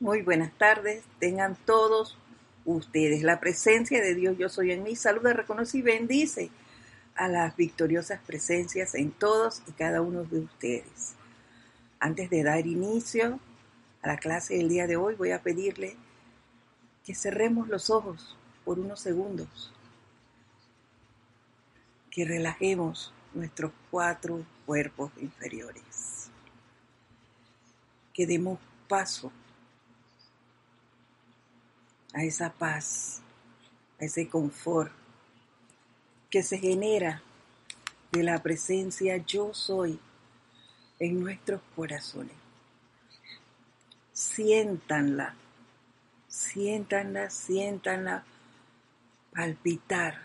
Muy buenas tardes, tengan todos ustedes. La presencia de Dios yo soy en mí. Saluda, reconoce y bendice a las victoriosas presencias en todos y cada uno de ustedes. Antes de dar inicio a la clase del día de hoy, voy a pedirle que cerremos los ojos por unos segundos, que relajemos nuestros cuatro cuerpos inferiores, que demos paso a esa paz, a ese confort que se genera de la presencia yo soy en nuestros corazones. Siéntanla, siéntanla, siéntanla palpitar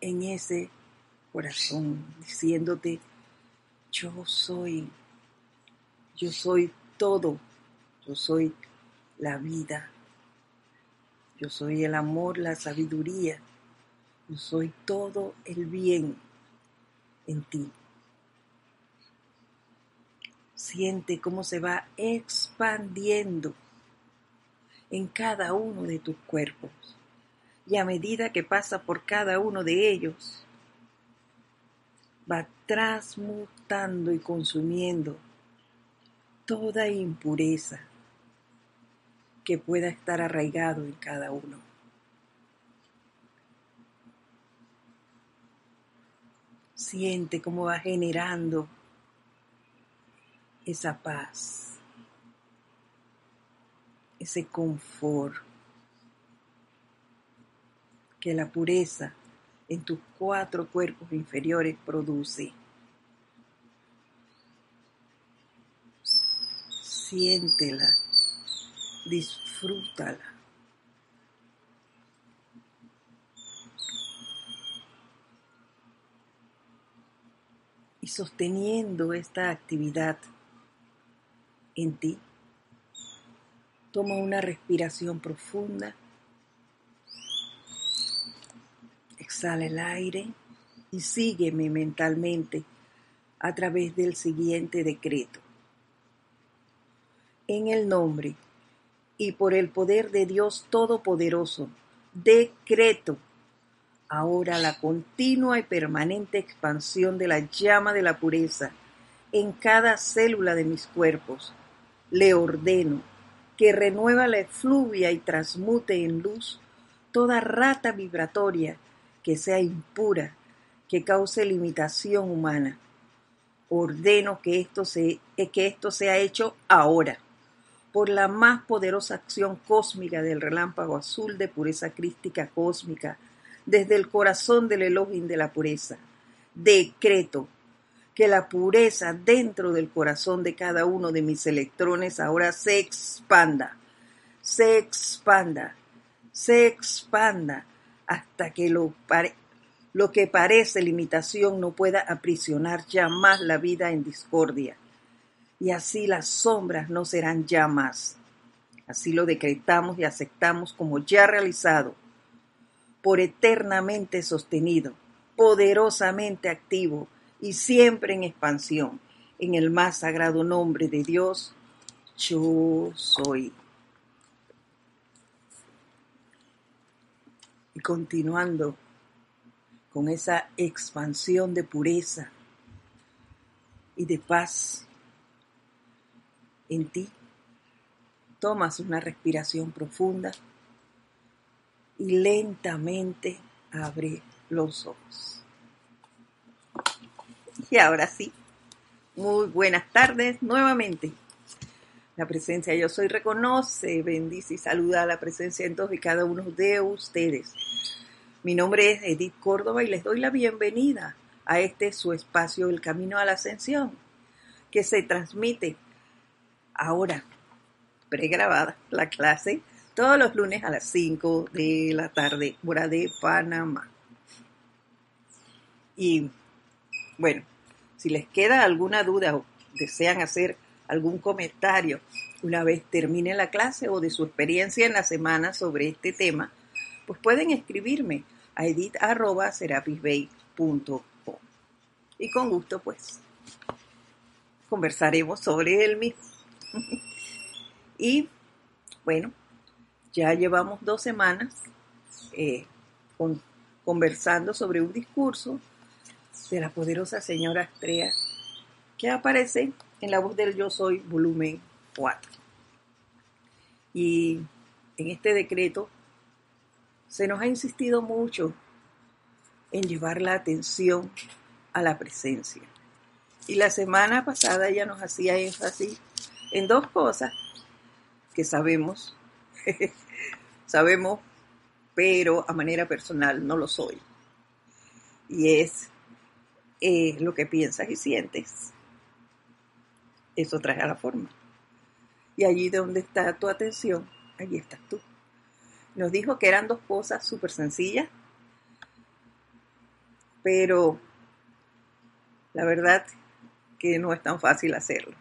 en ese corazón, diciéndote, yo soy, yo soy todo yo soy la vida. Yo soy el amor, la sabiduría. Yo soy todo el bien en ti. Siente cómo se va expandiendo en cada uno de tus cuerpos. Y a medida que pasa por cada uno de ellos, va transmutando y consumiendo toda impureza, que pueda estar arraigado en cada uno. Siente cómo va generando esa paz, ese confort que la pureza en tus cuatro cuerpos inferiores produce. Siéntela disfrútala. Y sosteniendo esta actividad en ti, toma una respiración profunda, exhala el aire y sígueme mentalmente a través del siguiente decreto. En el nombre y por el poder de Dios Todopoderoso, decreto ahora la continua y permanente expansión de la llama de la pureza en cada célula de mis cuerpos. Le ordeno que renueva la efluvia y transmute en luz toda rata vibratoria que sea impura, que cause limitación humana. Ordeno que esto, se, que esto sea hecho ahora por la más poderosa acción cósmica del relámpago azul de pureza crística cósmica, desde el corazón del Elohim de la pureza. Decreto que la pureza dentro del corazón de cada uno de mis electrones ahora se expanda, se expanda, se expanda hasta que lo, lo que parece limitación no pueda aprisionar ya más la vida en discordia y así las sombras no serán ya más. Así lo decretamos y aceptamos como ya realizado, por eternamente sostenido, poderosamente activo y siempre en expansión, en el más sagrado nombre de Dios, yo soy. Y continuando con esa expansión de pureza y de paz en ti. Tomas una respiración profunda y lentamente abre los ojos. Y ahora sí, muy buenas tardes nuevamente. La presencia Yo Soy reconoce, bendice y saluda a la presencia en todos y cada uno de ustedes. Mi nombre es Edith Córdoba y les doy la bienvenida a este su espacio El Camino a la Ascensión, que se transmite ahora pregrabada la clase todos los lunes a las 5 de la tarde, hora de Panamá. Y bueno, si les queda alguna duda o desean hacer algún comentario una vez termine la clase o de su experiencia en la semana sobre este tema, pues pueden escribirme a edit.serapisbay.com. Y con gusto, pues, conversaremos sobre él mismo. y bueno, ya llevamos dos semanas eh, conversando sobre un discurso de la poderosa señora Astrea que aparece en la voz del Yo Soy, volumen 4. Y en este decreto se nos ha insistido mucho en llevar la atención a la presencia. Y la semana pasada ella nos hacía énfasis en dos cosas que sabemos, sabemos, pero a manera personal no lo soy. Y es eh, lo que piensas y sientes. Eso trae a la forma. Y allí donde está tu atención, allí estás tú. Nos dijo que eran dos cosas súper sencillas, pero la verdad que no es tan fácil hacerlo,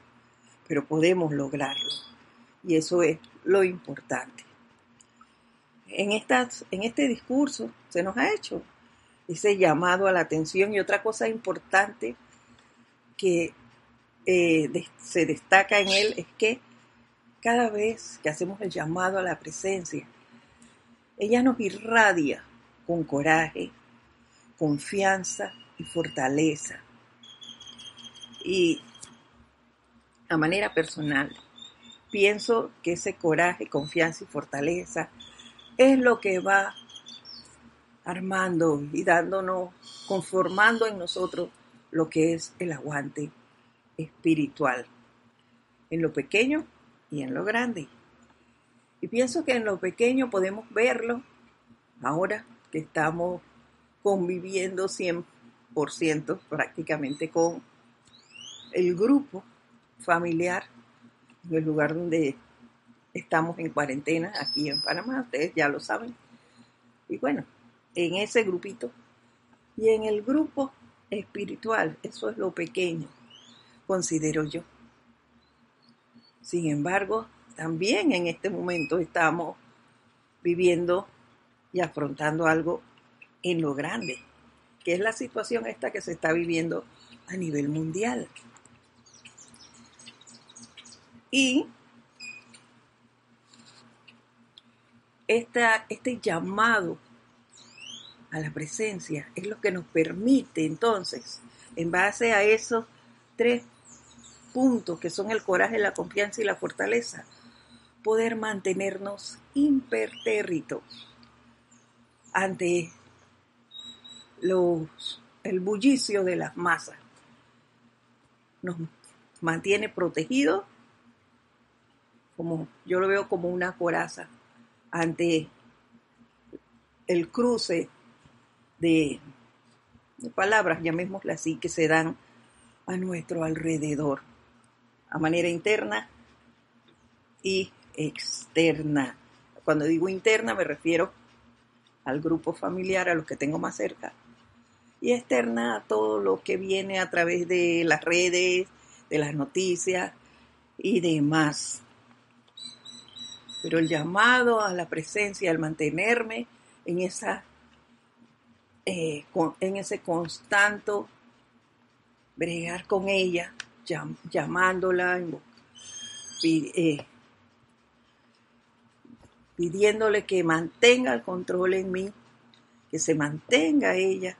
pero podemos lograrlo. Y eso es lo importante. En, estas, en este discurso se nos ha hecho ese llamado a la atención y otra cosa importante que eh, se destaca en él es que cada vez que hacemos el llamado a la presencia, ella nos irradia con coraje, confianza y fortaleza. Y a manera personal, pienso que ese coraje, confianza y fortaleza es lo que va armando y dándonos, conformando en nosotros lo que es el aguante espiritual, en lo pequeño y en lo grande. Y pienso que en lo pequeño podemos verlo ahora que estamos conviviendo 100% prácticamente con el grupo familiar en el lugar donde estamos en cuarentena aquí en Panamá, ustedes ya lo saben. Y bueno, en ese grupito y en el grupo espiritual, eso es lo pequeño, considero yo. Sin embargo, también en este momento estamos viviendo y afrontando algo en lo grande, que es la situación esta que se está viviendo a nivel mundial. Y este llamado a la presencia es lo que nos permite entonces, en base a esos tres puntos que son el coraje, la confianza y la fortaleza, poder mantenernos impertérritos ante los, el bullicio de las masas. Nos mantiene protegidos, como yo lo veo como una coraza ante el cruce de, de palabras, llamémosle así, que se dan a nuestro alrededor a manera interna y externa. Cuando digo interna me refiero al grupo familiar, a los que tengo más cerca, y externa a todo lo que viene a través de las redes, de las noticias y demás. Pero el llamado a la presencia, al mantenerme en esa eh, en ese constante bregar con ella, llamándola, eh, pidiéndole que mantenga el control en mí, que se mantenga ella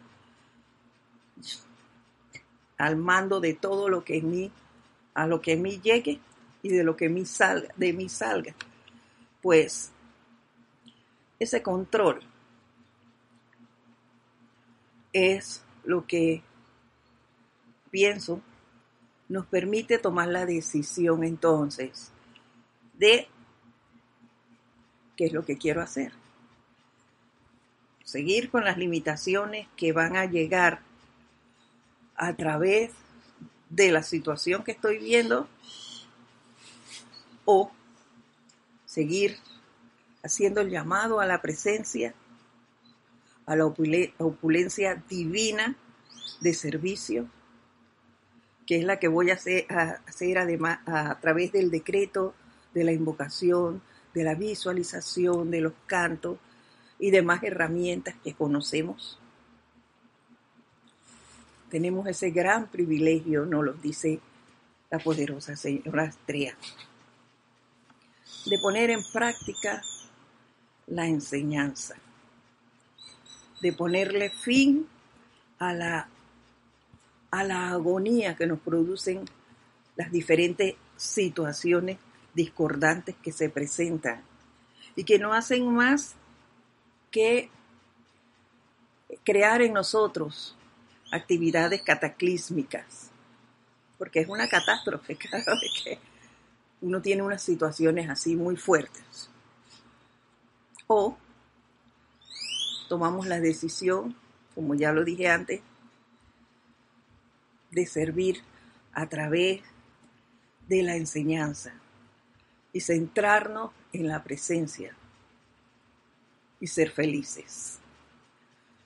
al mando de todo lo que en mí, a lo que en mí llegue y de lo que mí salga, de mí salga. Pues ese control es lo que pienso nos permite tomar la decisión entonces de qué es lo que quiero hacer. Seguir con las limitaciones que van a llegar a través de la situación que estoy viendo o seguir haciendo el llamado a la presencia, a la opulencia divina de servicio que es la que voy a hacer, a través del decreto, de la invocación, de la visualización, de los cantos y demás herramientas que conocemos. Tenemos ese gran privilegio, nos lo dice la poderosa señora Astrea, de poner en práctica la enseñanza, de ponerle fin a la, a la agonía que nos producen las diferentes situaciones discordantes que se presentan y que no hacen más que crear en nosotros actividades cataclísmicas, porque es una catástrofe cada vez que uno tiene unas situaciones así muy fuertes. O tomamos la decisión, como ya lo dije antes, de servir a través de la enseñanza y centrarnos en la presencia y ser felices.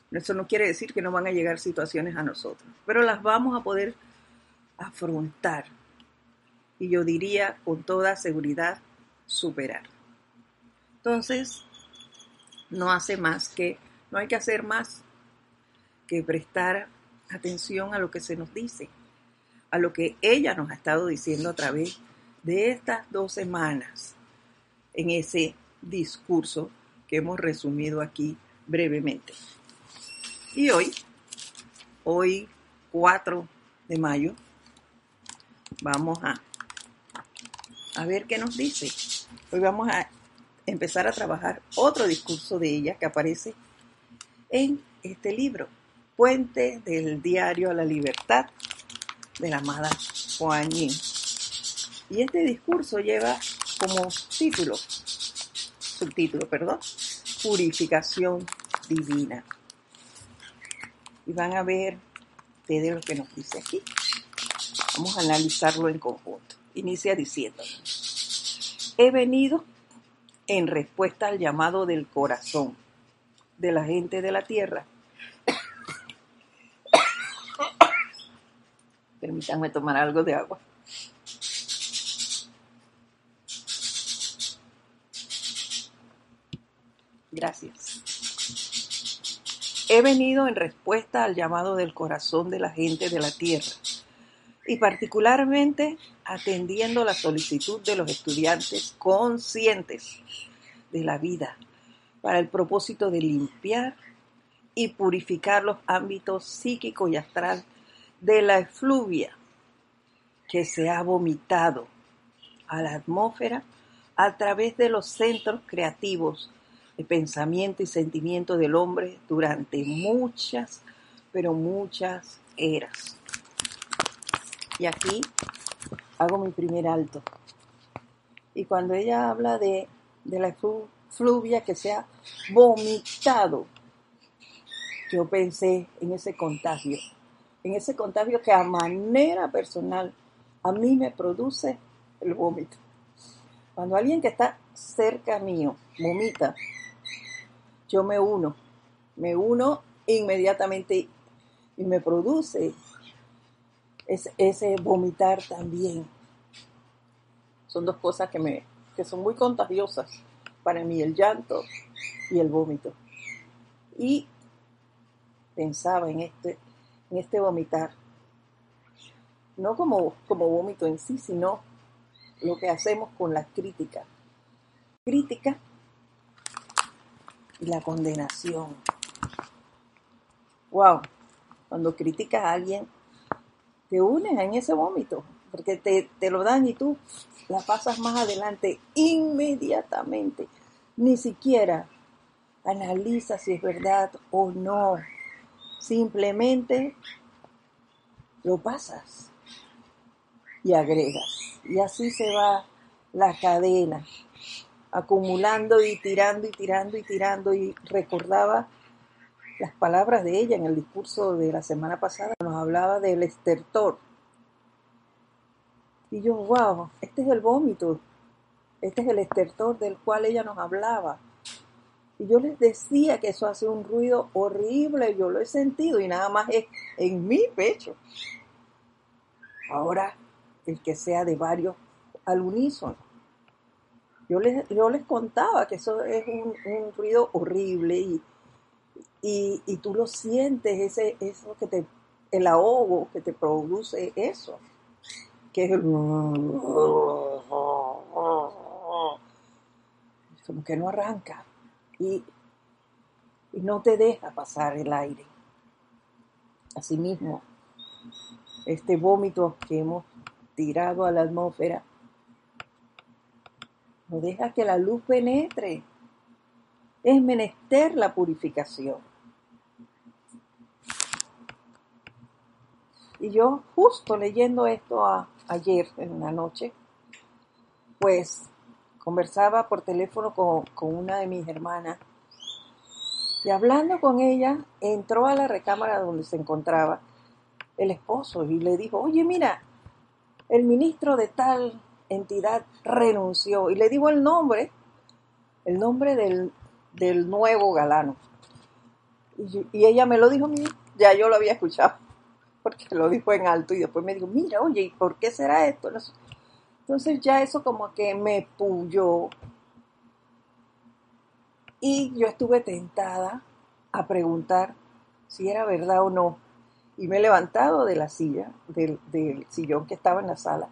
Eso no quiere decir que no van a llegar situaciones a nosotros, pero las vamos a poder afrontar y yo diría con toda seguridad superar. Entonces, no hace más que, no hay que hacer más que prestar atención a lo que se nos dice, a lo que ella nos ha estado diciendo a través de estas dos semanas en ese discurso que hemos resumido aquí brevemente. Y hoy, hoy 4 de mayo, vamos a, a ver qué nos dice. Hoy vamos a empezar a trabajar otro discurso de ella que aparece en este libro, Puente del Diario a la Libertad, de la amada Juan Y este discurso lleva como título, subtítulo, perdón, Purificación Divina. Y van a ver ustedes lo que nos dice aquí. Vamos a analizarlo en conjunto. Inicia diciendo, he venido en respuesta al llamado del corazón de la gente de la tierra. Permítanme tomar algo de agua. Gracias. He venido en respuesta al llamado del corazón de la gente de la tierra y particularmente atendiendo la solicitud de los estudiantes conscientes de la vida para el propósito de limpiar y purificar los ámbitos psíquico y astral de la efluvia que se ha vomitado a la atmósfera a través de los centros creativos de pensamiento y sentimiento del hombre durante muchas, pero muchas eras. Y aquí hago mi primer alto. Y cuando ella habla de, de la fluvia que se ha vomitado, yo pensé en ese contagio, en ese contagio que a manera personal a mí me produce el vómito. Cuando alguien que está cerca mío vomita, yo me uno, me uno inmediatamente y me produce ese, ese vomitar también. Son dos cosas que, me, que son muy contagiosas para mí, el llanto y el vómito. Y pensaba en este, en este vomitar, no como, como vómito en sí, sino lo que hacemos con la crítica. Crítica y la condenación. Wow, cuando criticas a alguien, te unes en ese vómito, porque te, te lo dan y tú la pasas más adelante inmediatamente. Ni siquiera analizas si es verdad o no. Simplemente lo pasas y agregas. Y así se va la cadena acumulando y tirando y tirando y tirando y recordaba las palabras de ella en el discurso de la semana pasada, nos hablaba del estertor. Y yo, wow, este es el vómito, este es el estertor del cual ella nos hablaba. Y yo les decía que eso hace un ruido horrible, yo lo he sentido y nada más es en mi pecho. Ahora, el que sea de varios al unísono. Yo les, yo les contaba que eso es un, ruido horrible y, y, tú lo sientes, ese, eso que te, el ahogo que te produce eso. que es como que no arranca y, y no te deja pasar el aire. Asimismo, este vómito que hemos tirado a la atmósfera no deja que la luz penetre. Es menester la purificación. Y yo justo leyendo esto ayer en la noche, pues conversaba por teléfono con, con una de mis hermanas y hablando con ella entró a la recámara donde se encontraba el esposo y le dijo, oye mira, el ministro de tal entidad renunció y le dijo el nombre, el nombre del, del nuevo galano. Y, y, ella me lo dijo, ya yo lo había escuchado porque lo dijo en alto y después me dijo, mira, oye, ¿y por qué será esto? Entonces ya eso como que me puyó. Y yo estuve tentada a preguntar si era verdad o no. Y me he levantado de la silla, del, del sillón que estaba en la sala,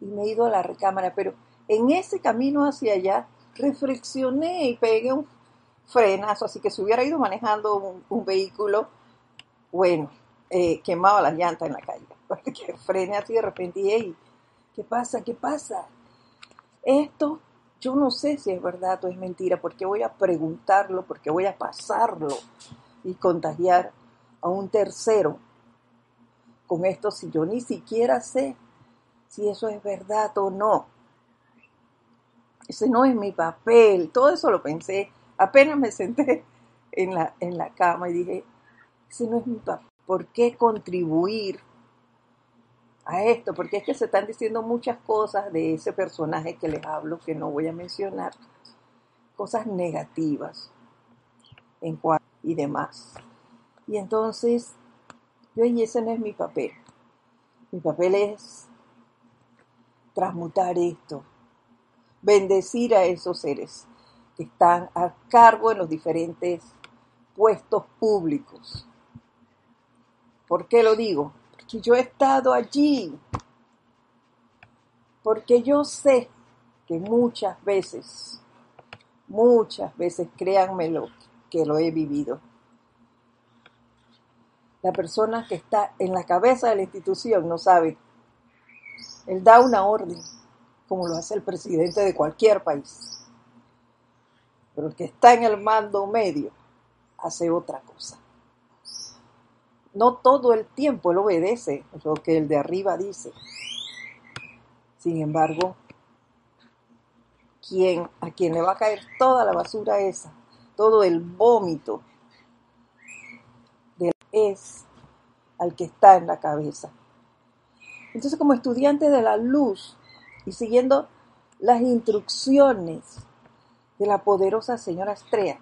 y me he ido a la recámara. Pero en ese camino hacia allá, reflexioné y pegué un frenazo, así que si hubiera ido manejando un, un vehículo, bueno, eh, quemaba las llantas en la calle. Que frene así de repente y, ¿qué pasa? ¿Qué pasa? Esto yo no sé si es verdad o es mentira, porque voy a preguntarlo, porque voy a pasarlo y contagiar a un tercero con esto si yo ni siquiera sé si eso es verdad o no. Ese no es mi papel, todo eso lo pensé. Apenas me senté en la, en la cama y dije, ese no es mi papel. ¿Por qué contribuir a esto? Porque es que se están diciendo muchas cosas de ese personaje que les hablo, que no voy a mencionar, cosas negativas en y demás. Y entonces, yo y ese no es mi papel. Mi papel es transmutar esto, bendecir a esos seres que están a cargo en los diferentes puestos públicos ¿Por qué lo digo? Porque yo he estado allí. Porque yo sé que muchas veces, muchas veces, créanmelo, que lo he vivido. La persona que está en la cabeza de la institución no sabe. Él da una orden, como lo hace el presidente de cualquier país. Pero el que está en el mando medio hace otra cosa no todo el tiempo él obedece lo que el de arriba dice. Sin embargo, quien, a quien le va a caer toda la basura esa, todo el vómito, es al que está en la cabeza. Entonces, como estudiante de la luz y siguiendo las instrucciones de la poderosa señora Estrella,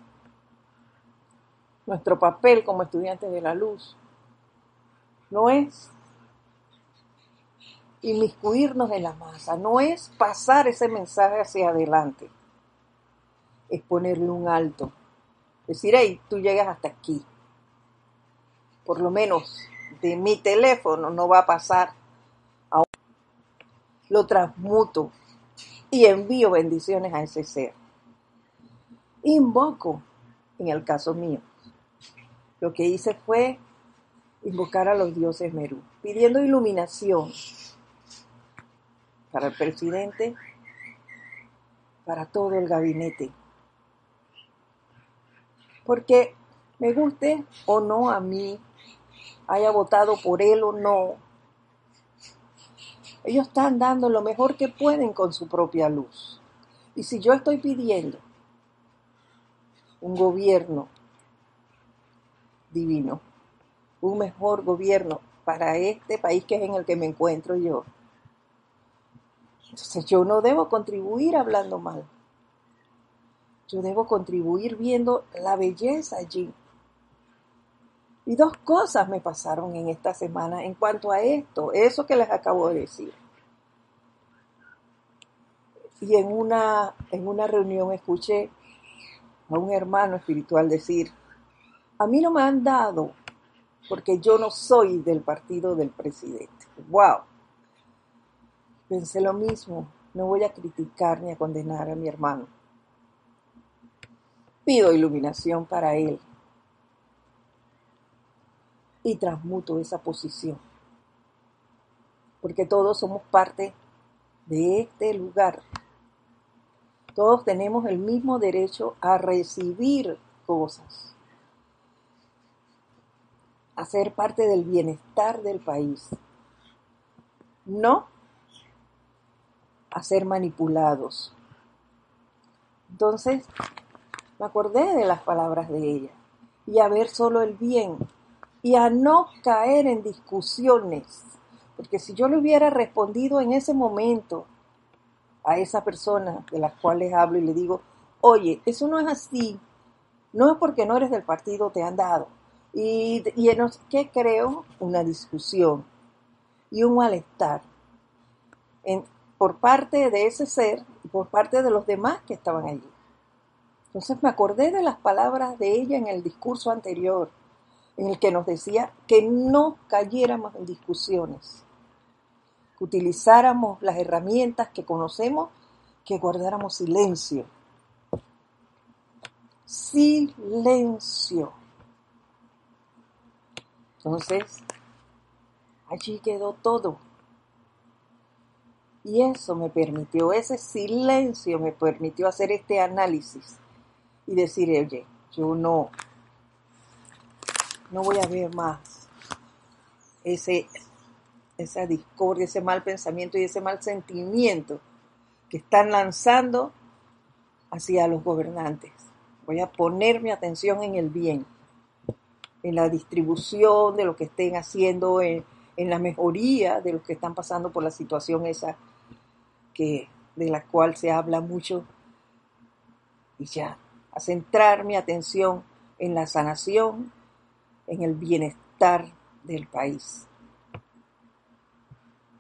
nuestro papel como estudiantes de la luz no es inmiscuirnos en la masa, no es pasar ese mensaje hacia adelante, es ponerle un alto, decir, hey, tú llegas hasta aquí, por lo menos de mi teléfono no va a pasar a lo transmuto y envío bendiciones a ese ser. Invoco, en el caso mío, lo que hice fue invocar a los dioses Merú, pidiendo iluminación para el presidente, para todo el gabinete. Porque me guste o no a mí, haya votado por él o no, ellos están dando lo mejor que pueden con su propia luz. Y si yo estoy pidiendo un gobierno divino, un mejor gobierno para este país que es en el que me encuentro yo. Entonces yo no debo contribuir hablando mal. Yo debo contribuir viendo la belleza allí. Y dos cosas me pasaron en esta semana en cuanto a esto, eso que les acabo de decir. Y en una, en una reunión escuché a un hermano espiritual decir, a mí no me han dado porque yo no soy del partido del presidente. ¡Wow! Pensé lo mismo, no voy a criticar ni a condenar a mi hermano. Pido iluminación para él y transmuto esa posición. Porque todos somos parte de este lugar. Todos tenemos el mismo derecho a recibir cosas, a ser parte del bienestar del país. No a ser manipulados. Entonces, me acordé de las palabras de ella y a ver solo el bien y a no caer en discusiones. Porque si yo le hubiera respondido en ese momento a esa persona de las cuales hablo y le digo, oye, eso no es así, no es porque no eres del partido, te han dado. Y, en ¿qué creo? Una discusión y un malestar. Por parte de ese ser y por parte de los demás que estaban allí. Entonces me acordé de las palabras de ella en el discurso anterior, en el que nos decía que no cayéramos en discusiones, que utilizáramos las herramientas que conocemos, que guardáramos silencio. Silencio. Entonces, allí quedó todo. Y eso me permitió, ese silencio me permitió hacer este análisis y decir, oye, yo no, no voy a ver más ese, esa discordia, ese mal pensamiento y ese mal sentimiento que están lanzando hacia los gobernantes. Voy a poner mi atención en el bien, en la distribución de lo que estén haciendo, en, en la mejoría de los que están pasando por la situación esa que, de la cual se habla mucho, y ya, a centrar mi atención en la sanación, en el bienestar del país.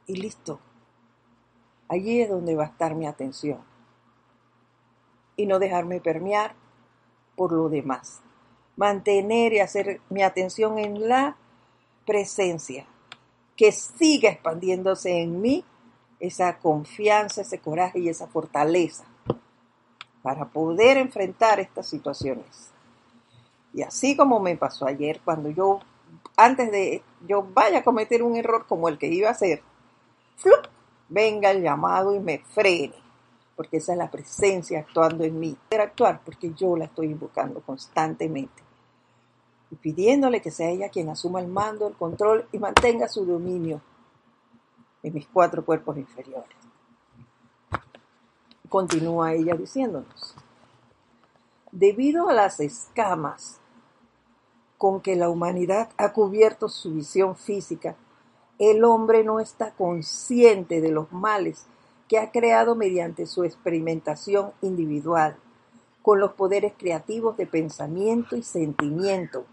Y listo. Allí es donde va a estar mi atención. Y no dejarme permear por lo demás. Mantener y hacer mi atención en la presencia, que siga expandiéndose en mí esa confianza, ese coraje y esa fortaleza para poder enfrentar estas situaciones. Y así como me pasó ayer, cuando yo, antes de yo vaya a cometer un error como el que iba a hacer, venga el llamado y me frene, porque esa es la presencia actuando en mí. actuar porque yo la estoy invocando constantemente pidiéndole que sea ella quien asuma el mando, el control y mantenga su dominio en mis cuatro cuerpos inferiores. Continúa ella diciéndonos, debido a las escamas con que la humanidad ha cubierto su visión física, el hombre no está consciente de los males que ha creado mediante su experimentación individual, con los poderes creativos de pensamiento y sentimiento,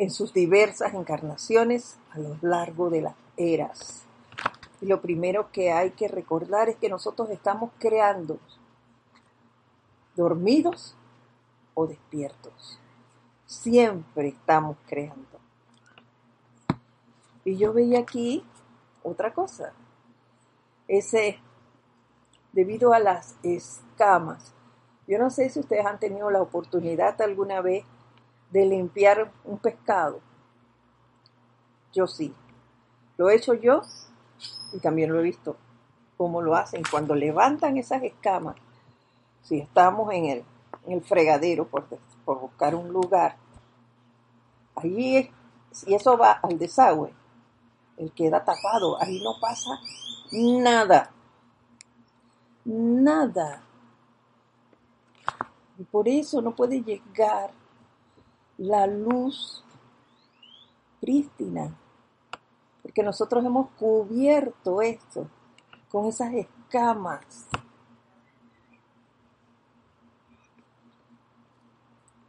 en sus diversas encarnaciones a lo largo de las eras. Y lo primero que hay que recordar es que nosotros estamos creando, dormidos o despiertos. Siempre estamos creando. Y yo veía aquí otra cosa. Ese, debido a las escamas, yo no sé si ustedes han tenido la oportunidad alguna vez de limpiar un pescado. Yo sí. Lo he hecho yo y también lo he visto cómo lo hacen cuando levantan esas escamas. Si estamos en el, en el fregadero por, por buscar un lugar, allí si eso va al desagüe, el queda tapado, ahí no pasa nada. Nada. Y por eso no puede llegar la luz prístina porque nosotros hemos cubierto esto con esas escamas.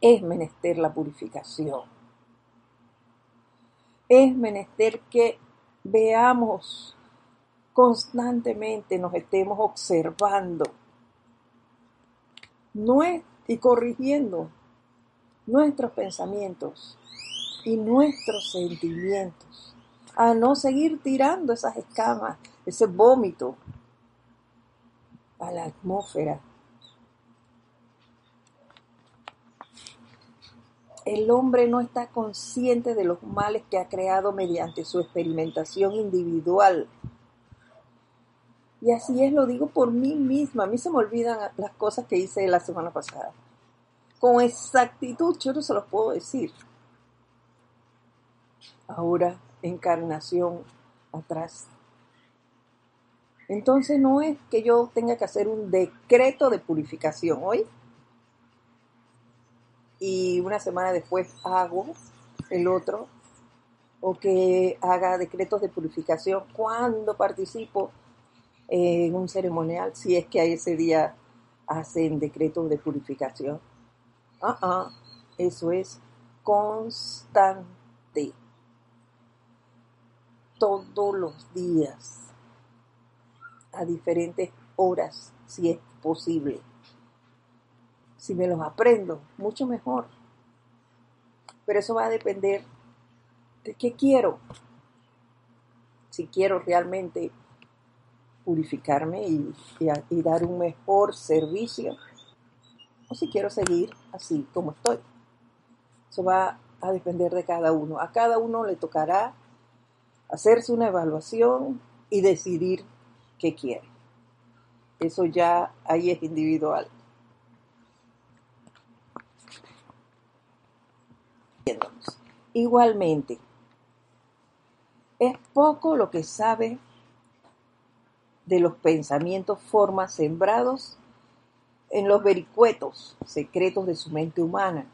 Es menester la purificación. Es menester que veamos constantemente, nos estemos observando y corrigiendo nuestros pensamientos y nuestros sentimientos a no seguir tirando esas escamas ese vómito a la atmósfera. El hombre no está consciente de los males que ha creado mediante su experimentación individual. Y así es, lo digo por mí misma. A mí se me olvidan las cosas que hice la semana pasada. Con exactitud yo no se los puedo decir. Ahora, encarnación atrás. Entonces no es que yo tenga que hacer un decreto de purificación hoy y una semana después hago el otro o que haga decretos de purificación cuando participo en un ceremonial, si es que a ese día hacen decretos de purificación. Ah, ah, eso es constante. Todos los días a diferentes horas, si es posible. Si me los aprendo, mucho mejor. Pero eso va a depender de qué quiero. Si quiero realmente purificarme y, dar un mejor servicio, si quiero seguir así como estoy. Eso va a depender de cada uno. A cada uno le tocará hacerse una evaluación y decidir qué quiere. Eso ya ahí es individual. Igualmente, es poco lo que sabe de los pensamientos, formas sembrados en los vericuetos secretos de su mente humana,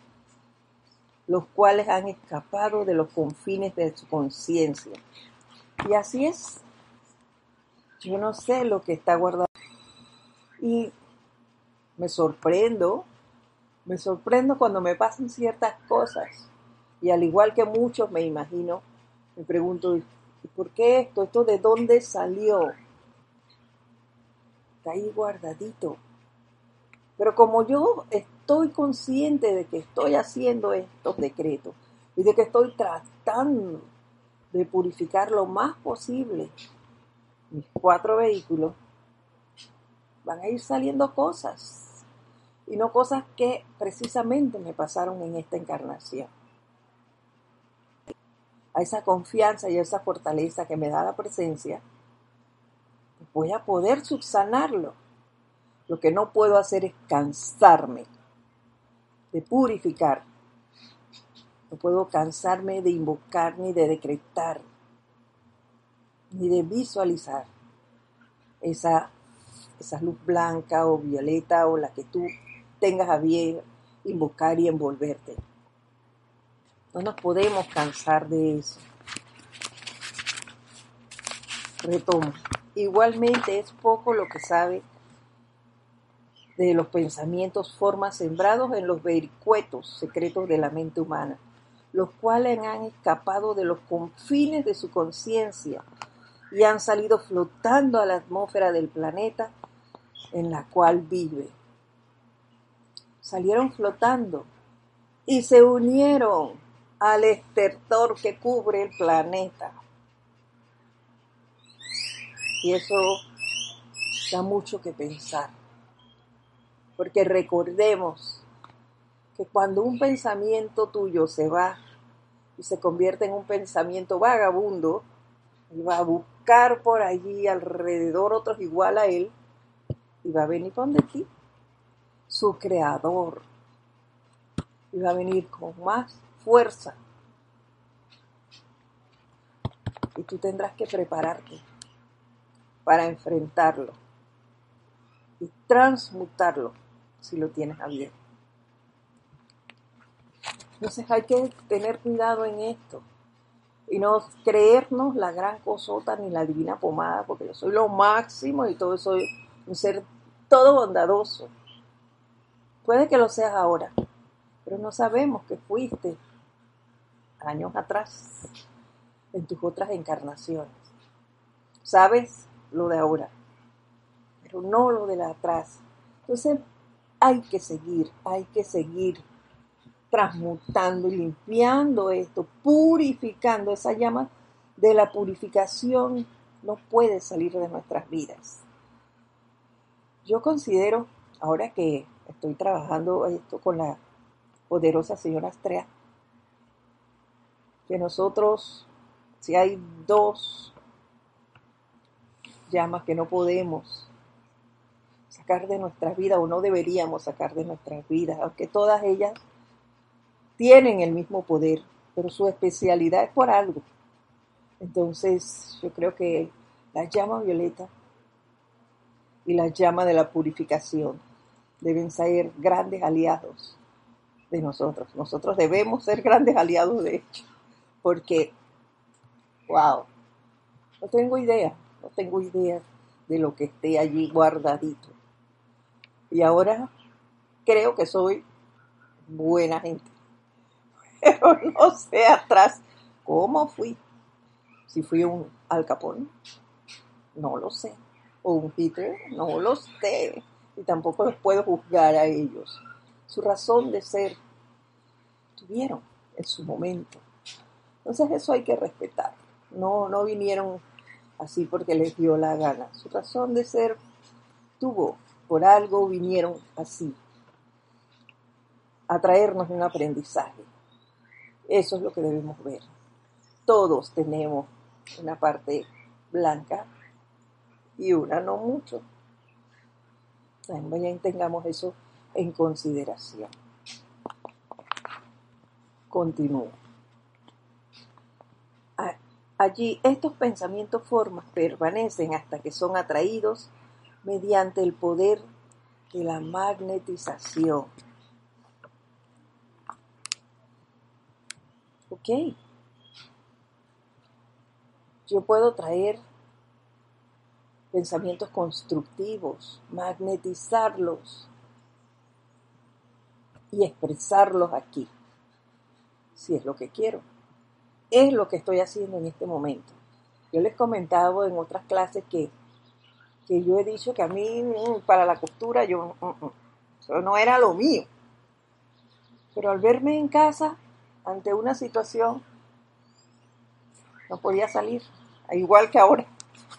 los cuales han escapado de los confines de su conciencia. Y así es, yo no sé lo que está guardado. Y me sorprendo, me sorprendo cuando me pasan ciertas cosas. Y al igual que muchos, me imagino, me pregunto, ¿por qué esto? ¿Esto de dónde salió? Está ahí guardadito. Pero como yo estoy consciente de que estoy haciendo estos decretos y de que estoy tratando de purificar lo más posible mis cuatro vehículos, van a ir saliendo cosas. Y no cosas que precisamente me pasaron en esta encarnación. A esa confianza y a esa fortaleza que me da la presencia, voy a poder subsanarlo. Lo que no puedo hacer es cansarme de purificar. No puedo cansarme de invocar ni de decretar ni de visualizar esa, esa luz blanca o violeta o la que tú tengas a bien invocar y envolverte. No nos podemos cansar de eso. Retomo. Igualmente es poco lo que sabe de los pensamientos, formas sembrados en los vericuetos secretos de la mente humana, los cuales han escapado de los confines de su conciencia y han salido flotando a la atmósfera del planeta en la cual vive. Salieron flotando y se unieron al estertor que cubre el planeta. Y eso da mucho que pensar, porque recordemos que cuando un pensamiento tuyo se va y se convierte en un pensamiento vagabundo, y va a por allí alrededor otros igual a él y va a venir donde ti, su creador. Y va a venir con más fuerza. Y tú tendrás que prepararte para enfrentarlo y transmutarlo si lo tienes a bien. Entonces hay que tener cuidado en esto y no creernos la gran cosota ni la divina pomada, porque yo soy lo máximo y todo soy un ser todo bondadoso. Puede que lo seas ahora, pero no sabemos que fuiste años atrás en tus otras encarnaciones. Sabes lo de ahora, pero no lo de la atrás. Entonces hay que seguir, hay que seguir transmutando y limpiando esto, purificando esa llama de la purificación no puede salir de nuestras vidas. Yo considero, ahora que estoy trabajando esto con la poderosa señora Astrea, que nosotros, si hay dos llamas que no podemos sacar de nuestras vidas o no deberíamos sacar de nuestras vidas, aunque todas ellas tienen el mismo poder, pero su especialidad es por algo. Entonces yo creo que la llama violeta y la llama de la purificación deben ser grandes aliados de nosotros. Nosotros debemos ser grandes aliados de hecho, porque, wow, no tengo idea, no tengo idea de lo que esté allí guardadito. Y ahora creo que soy buena gente. Pero no sé atrás cómo fui. Si fui un alcapón, no lo sé. O un Peter, no lo sé. Y tampoco los puedo juzgar a ellos. Su razón de ser tuvieron en su momento. Entonces eso hay que respetar. No, no vinieron así porque les dio la gana. Su razón de ser tuvo, por algo vinieron así, a traernos un aprendizaje. Eso es lo que debemos ver. Todos tenemos una parte blanca y una no mucho. También tengamos eso en consideración. Continúo. Allí estos pensamientos formas permanecen hasta que son atraídos mediante el poder de la magnetización. ¿Ok? Yo puedo traer pensamientos constructivos, magnetizarlos y expresarlos aquí, si es lo que quiero es lo que estoy haciendo en este momento. Yo les comentaba en otras clases que, que yo he dicho que a mí mm, para la costura yo mm, mm, eso no era lo mío. Pero al verme en casa ante una situación no podía salir, igual que ahora,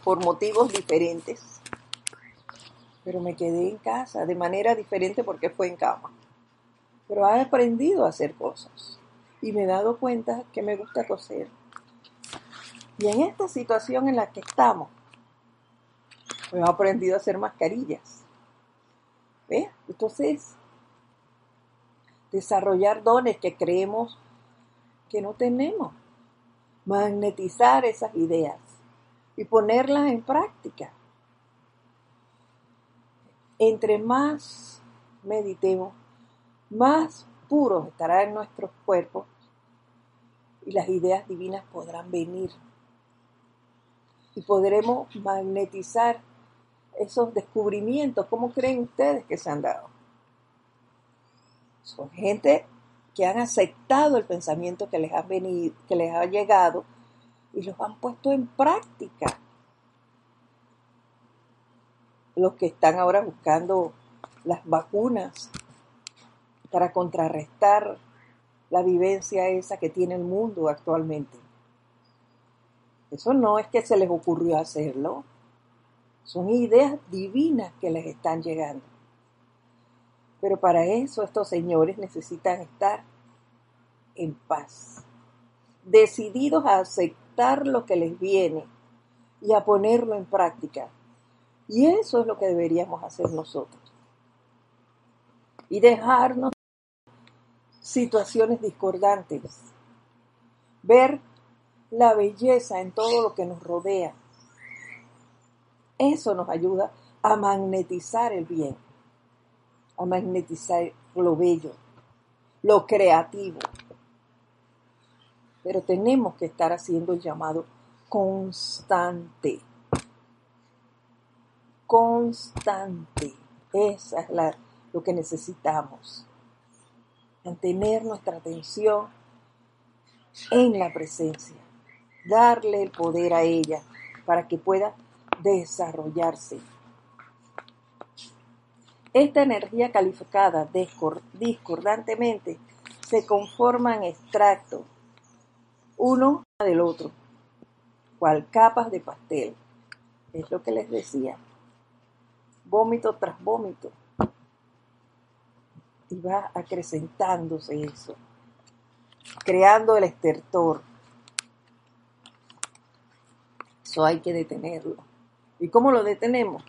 por motivos diferentes. Pero me quedé en casa de manera diferente porque fue en cama. Pero he aprendido a hacer cosas y me he dado cuenta que me gusta coser. Y en esta situación en la que estamos, pues he aprendido a hacer mascarillas. ¿Ve? Entonces, desarrollar dones que creemos que no tenemos, magnetizar esas ideas y ponerlas en práctica. Entre más meditemos, más puros estará en nuestros cuerpos y las ideas divinas podrán venir. Y podremos magnetizar esos descubrimientos. ¿Cómo creen ustedes que se han dado? Son gente que han aceptado el pensamiento que les ha venido, que les ha llegado y los han puesto en práctica. Los que están ahora buscando las vacunas para contrarrestar la vivencia esa que tiene el mundo actualmente. Eso no es que se les ocurrió hacerlo, son ideas divinas que les están llegando. Pero para eso estos señores necesitan estar en paz, decididos a aceptar lo que les viene y a ponerlo en práctica. Y eso es lo que deberíamos hacer nosotros. Y dejarnos situaciones discordantes, ver la belleza en todo lo que nos rodea. Eso nos ayuda a magnetizar el bien, a magnetizar lo bello, lo creativo. Pero tenemos que estar haciendo el llamado constante. Constante. Esa es lo que necesitamos mantener nuestra atención en la presencia, darle el poder a ella para que pueda desarrollarse. Esta energía calificada discordantemente se conforma en extracto, uno del otro, cual capas de pastel, Es lo que les decía. Vómito tras vómito. Y va acrecentándose eso, creando el estertor. Eso hay que detenerlo. ¿Y cómo lo detenemos?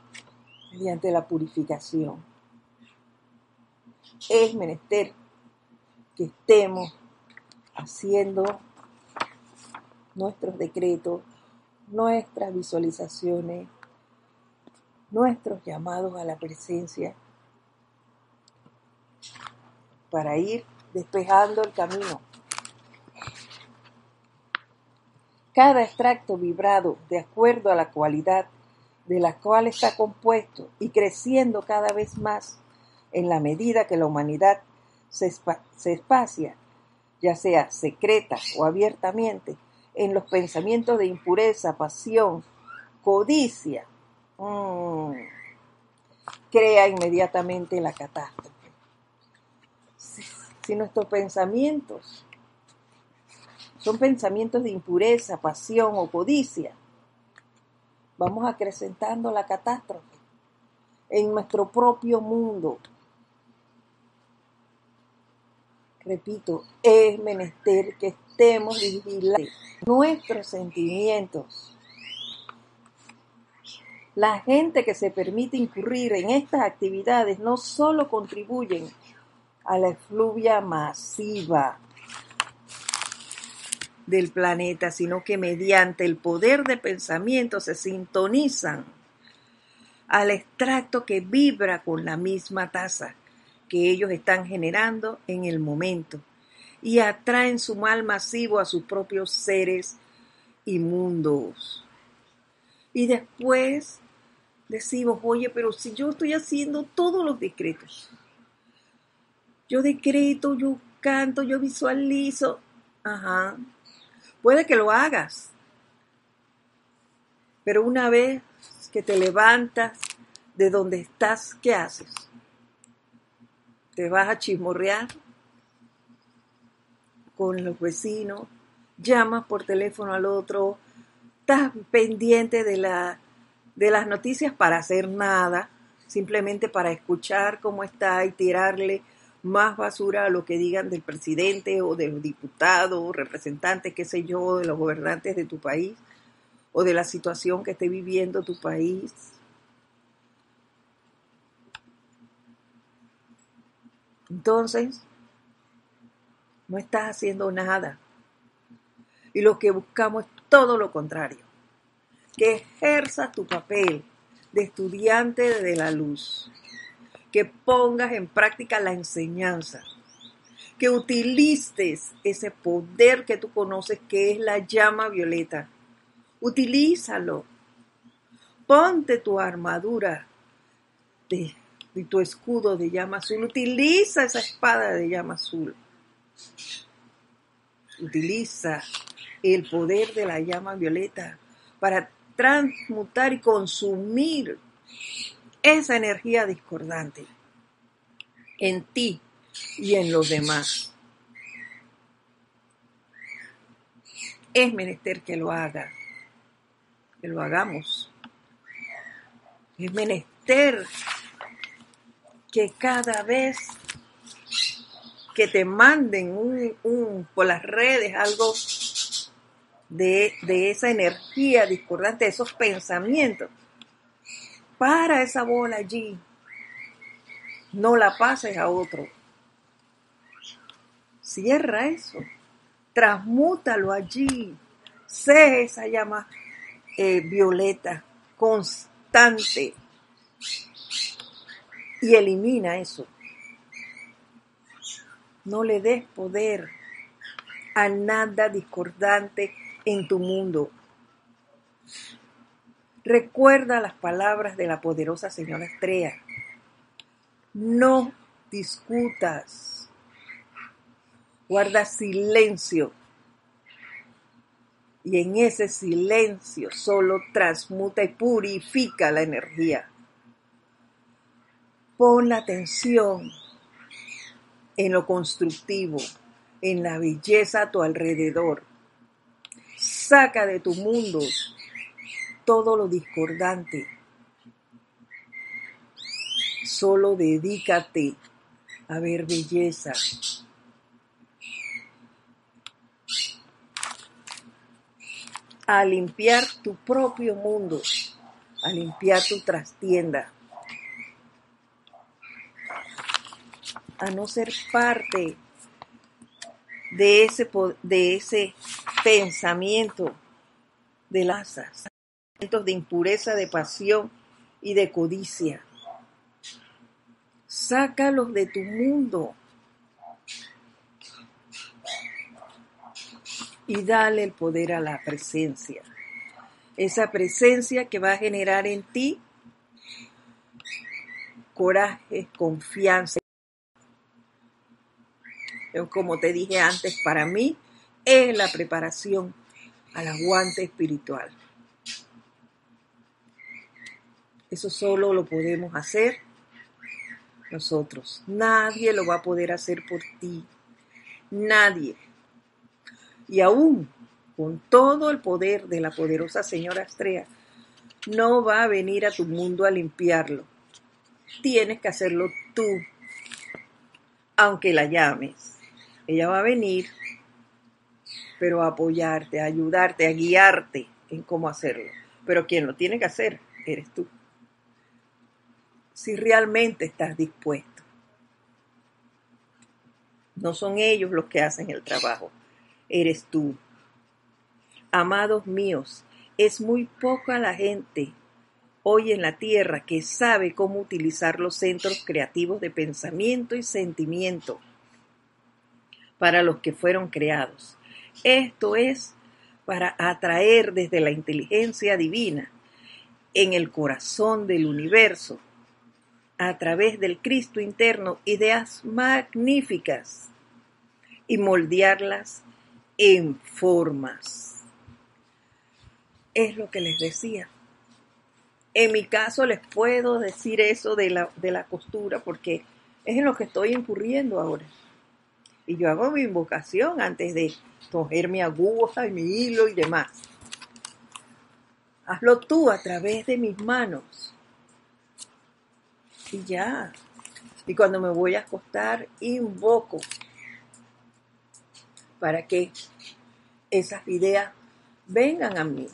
Mediante la purificación. Es menester que estemos haciendo nuestros decretos, nuestras visualizaciones, nuestros llamados a la presencia para ir despejando el camino. Cada extracto vibrado de acuerdo a la cualidad de la cual está compuesto y creciendo cada vez más en la medida que la humanidad se, se espacia, ya sea secreta o abiertamente, en los pensamientos de impureza, pasión, codicia, mm, crea inmediatamente la catástrofe. Si, nuestros pensamientos son pensamientos de impureza, pasión o codicia, vamos acrecentando la catástrofe en nuestro propio mundo. Repito, es menester que estemos vigilando nuestros sentimientos. La gente que se permite incurrir en estas actividades no solo contribuyen a la efluvia masiva del planeta, sino que mediante el poder de pensamiento se sintonizan al extracto que vibra con la misma tasa que ellos están generando en el momento y atraen su mal masivo a sus propios seres inmundos. Y después decimos, oye, pero si yo estoy haciendo todos los decretos, yo decreto, yo canto, yo visualizo, ajá, puede que lo hagas, pero una vez que te levantas de donde estás, ¿qué haces? ¿Te vas a chismorrear? con los vecinos, llamas por teléfono al otro, estás pendiente de, la, de las noticias para hacer nada, simplemente para escuchar cómo está y tirarle más basura a lo que digan del presidente o del diputado o representante, qué sé yo, de los gobernantes de tu país o de la situación que esté viviendo tu país. Entonces, no estás haciendo nada. Y lo que buscamos es todo lo contrario. Que ejerzas tu papel de estudiante de la luz. Que pongas en práctica la enseñanza. Que utilices ese poder que tú conoces que es la llama violeta. Utilízalo. Ponte tu armadura de, tu escudo de llama azul. Utiliza esa espada de llama azul utiliza el poder de la llama violeta para transmutar y consumir esa energía discordante en ti y en los demás. Es menester que lo haga, que lo hagamos. Es menester que cada vez que te manden un, por las redes algo de, de esa energía discordante, de esos pensamientos. Para esa bola allí. No la pases a otro. Cierra eso. Transmútalo allí. Sé esa llama eh, violeta constante. Y elimina eso. No le des poder a nada discordante en tu mundo. Recuerda las palabras de la poderosa señora Estrella. No discutas. Guarda silencio. Y en ese silencio solo transmuta y purifica la energía. Pon la atención en lo constructivo, en la belleza a tu alrededor. Saca de tu mundo todo lo discordante. Solo dedícate a ver belleza. A limpiar tu propio mundo, a limpiar tu trastienda, a no ser parte de ese, de ese pensamiento de las de impureza, de pasión y de codicia. Sácalos de tu mundo y dale el poder a la presencia. Esa presencia que va a generar en ti coraje, confianza. Como te dije antes, para mí es la preparación al aguante espiritual. Eso solo lo podemos hacer nosotros. Nadie lo va a poder hacer por ti. Nadie. Y aún con todo el poder de la poderosa señora Astrea, no va a venir a tu mundo a limpiarlo. Tienes que hacerlo tú, aunque la llames. Ella va a venir, pero a apoyarte, a ayudarte, a guiarte en cómo hacerlo. Pero quien lo tiene que hacer eres tú si realmente estás dispuesto. No son ellos los que hacen el trabajo, eres tú. Amados míos, es muy poca la gente hoy en la tierra que sabe cómo utilizar los centros creativos de pensamiento y sentimiento para los que fueron creados. Esto es para atraer desde la inteligencia divina en el corazón del universo a través del Cristo interno ideas magníficas y moldearlas en formas. Es lo que les decía. En mi caso les puedo decir eso de la, de la costura porque es en lo que estoy incurriendo ahora. Y yo hago mi invocación antes de coger mi aguja y mi hilo y demás. Hazlo tú a través de mis manos y ya. Y cuando me voy a acostar, invoco para que esas ideas vengan a mí.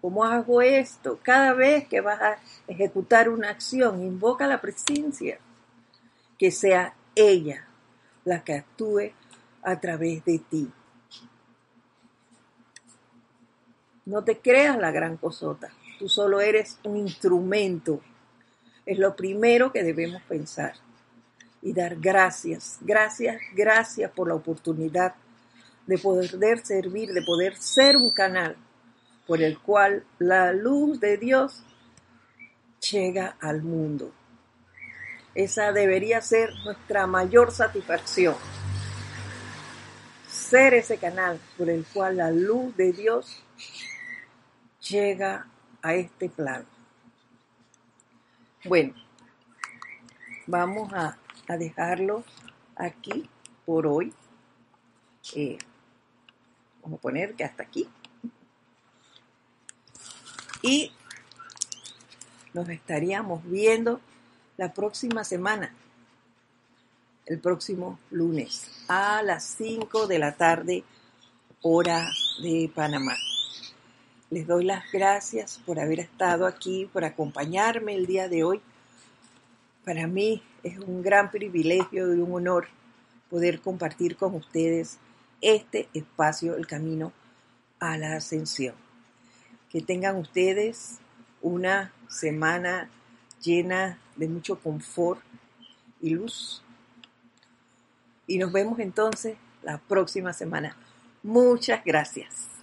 ¿Cómo hago esto? Cada vez que vas a ejecutar una acción, invoca la presencia, que sea ella la que actúe a través de ti. No te creas la gran cosota, tú solo eres un instrumento es lo primero que debemos pensar y dar gracias, gracias, gracias por la oportunidad de poder servir, de poder ser un canal por el cual la luz de Dios llega al mundo. Esa debería ser nuestra mayor satisfacción. Ser ese canal por el cual la luz de Dios llega a este plano. Bueno, vamos a, dejarlo aquí por hoy. Eh, vamos a poner que hasta aquí. Y nos estaríamos viendo la próxima semana, el próximo lunes, a las 5 de la tarde, hora de Panamá. Les doy las gracias por haber estado aquí, por acompañarme el día de hoy. Para mí es un gran privilegio y un honor poder compartir con ustedes este espacio, el camino a la ascensión. Que tengan ustedes una semana llena de mucho confort y luz. Y nos vemos entonces la próxima semana. Muchas gracias.